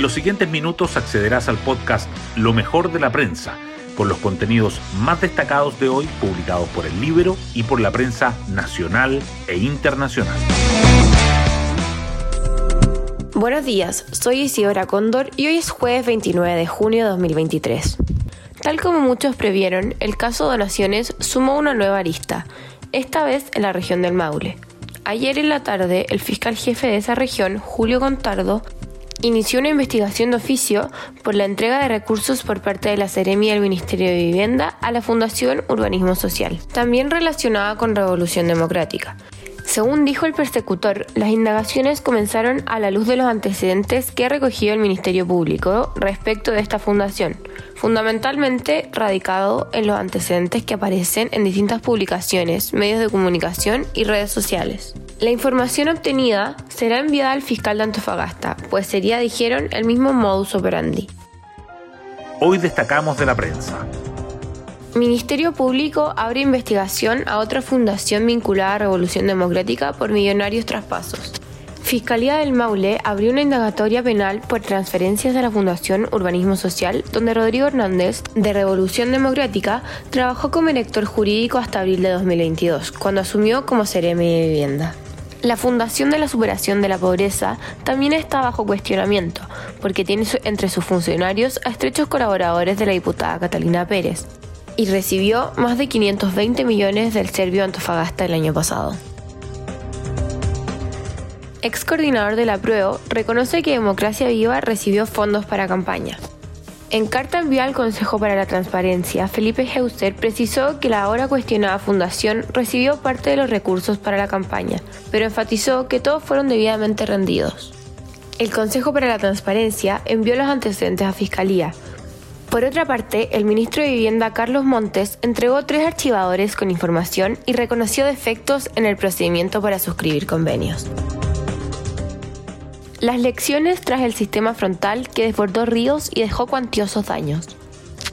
En los siguientes minutos accederás al podcast Lo mejor de la prensa, con los contenidos más destacados de hoy publicados por el libro y por la prensa nacional e internacional. Buenos días, soy Isidora Cóndor y hoy es jueves 29 de junio de 2023. Tal como muchos previeron, el caso Donaciones sumó una nueva arista, esta vez en la región del Maule. Ayer en la tarde, el fiscal jefe de esa región, Julio Contardo, inició una investigación de oficio por la entrega de recursos por parte de la Seremia del Ministerio de Vivienda a la Fundación Urbanismo Social, también relacionada con Revolución Democrática. Según dijo el persecutor, las indagaciones comenzaron a la luz de los antecedentes que ha recogido el Ministerio Público respecto de esta fundación, fundamentalmente radicado en los antecedentes que aparecen en distintas publicaciones, medios de comunicación y redes sociales. La información obtenida será enviada al fiscal de Antofagasta, pues sería, dijeron, el mismo modus operandi. Hoy destacamos de la prensa. Ministerio Público abre investigación a otra fundación vinculada a Revolución Democrática por millonarios traspasos. Fiscalía del Maule abrió una indagatoria penal por transferencias a la Fundación Urbanismo Social, donde Rodrigo Hernández, de Revolución Democrática, trabajó como director jurídico hasta abril de 2022, cuando asumió como Ceremi de Vivienda. La Fundación de la Superación de la Pobreza también está bajo cuestionamiento, porque tiene entre sus funcionarios a estrechos colaboradores de la diputada Catalina Pérez, y recibió más de 520 millones del Servio Antofagasta el año pasado. Ex coordinador de la prueba reconoce que Democracia Viva recibió fondos para campaña. En carta enviada al Consejo para la Transparencia, Felipe Heuser precisó que la ahora cuestionada fundación recibió parte de los recursos para la campaña, pero enfatizó que todos fueron debidamente rendidos. El Consejo para la Transparencia envió los antecedentes a Fiscalía, por otra parte, el ministro de Vivienda Carlos Montes entregó tres archivadores con información y reconoció defectos en el procedimiento para suscribir convenios. Las lecciones tras el sistema frontal que desbordó ríos y dejó cuantiosos daños.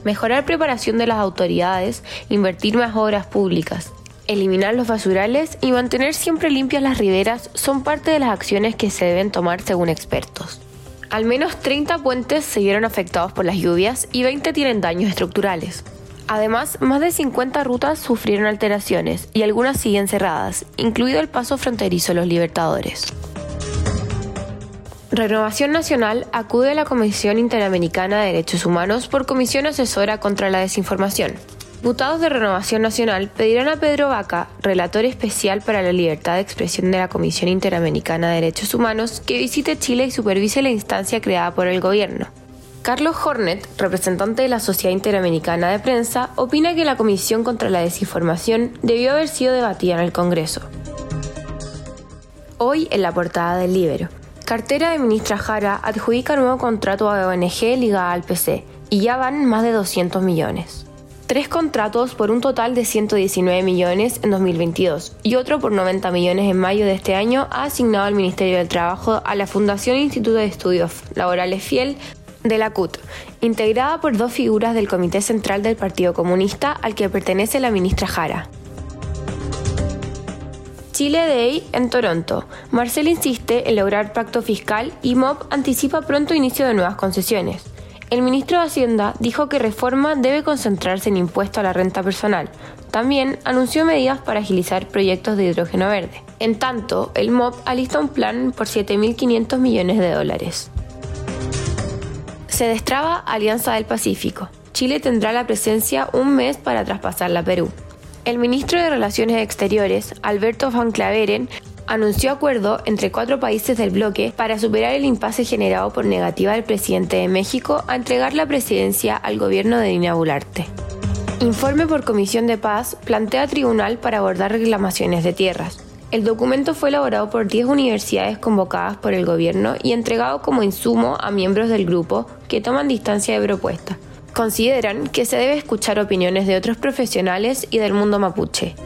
Mejorar preparación de las autoridades, invertir más obras públicas, eliminar los basurales y mantener siempre limpias las riberas son parte de las acciones que se deben tomar según expertos. Al menos 30 puentes se vieron afectados por las lluvias y 20 tienen daños estructurales. Además, más de 50 rutas sufrieron alteraciones y algunas siguen cerradas, incluido el paso fronterizo Los Libertadores. Renovación Nacional acude a la Comisión Interamericana de Derechos Humanos por Comisión Asesora contra la Desinformación. Diputados de Renovación Nacional pedirán a Pedro Vaca, relator especial para la libertad de expresión de la Comisión Interamericana de Derechos Humanos, que visite Chile y supervise la instancia creada por el gobierno. Carlos Hornet, representante de la Sociedad Interamericana de Prensa, opina que la Comisión contra la Desinformación debió haber sido debatida en el Congreso. Hoy en la portada del Libro. Cartera de ministra Jara adjudica nuevo contrato a ONG ligada al PC y ya van más de 200 millones tres contratos por un total de 119 millones en 2022 y otro por 90 millones en mayo de este año ha asignado al Ministerio del Trabajo a la Fundación Instituto de Estudios Laborales Fiel de la CUT, integrada por dos figuras del Comité Central del Partido Comunista al que pertenece la ministra Jara. Chile Day en Toronto. Marcel insiste en lograr pacto fiscal y MOB anticipa pronto inicio de nuevas concesiones. El ministro de Hacienda dijo que reforma debe concentrarse en impuesto a la renta personal. También anunció medidas para agilizar proyectos de hidrógeno verde. En tanto, el MOB alista un plan por 7.500 millones de dólares. Se destraba Alianza del Pacífico. Chile tendrá la presencia un mes para traspasarla a Perú. El ministro de Relaciones Exteriores, Alberto Van Claveren, anunció acuerdo entre cuatro países del bloque para superar el impasse generado por negativa del presidente de México a entregar la presidencia al gobierno de Dina Bularte. Informe por Comisión de Paz plantea tribunal para abordar reclamaciones de tierras. El documento fue elaborado por 10 universidades convocadas por el gobierno y entregado como insumo a miembros del grupo que toman distancia de propuesta. Consideran que se debe escuchar opiniones de otros profesionales y del mundo mapuche.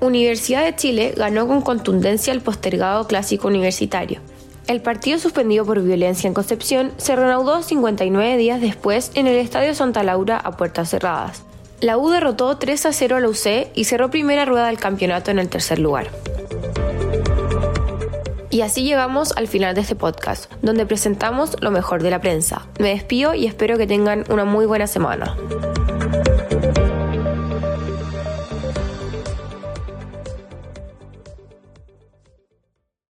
Universidad de Chile ganó con contundencia el postergado clásico universitario. El partido suspendido por violencia en Concepción se reanudó 59 días después en el Estadio Santa Laura a puertas cerradas. La U derrotó 3 a 0 a la UC y cerró primera rueda del campeonato en el tercer lugar. Y así llegamos al final de este podcast, donde presentamos lo mejor de la prensa. Me despido y espero que tengan una muy buena semana.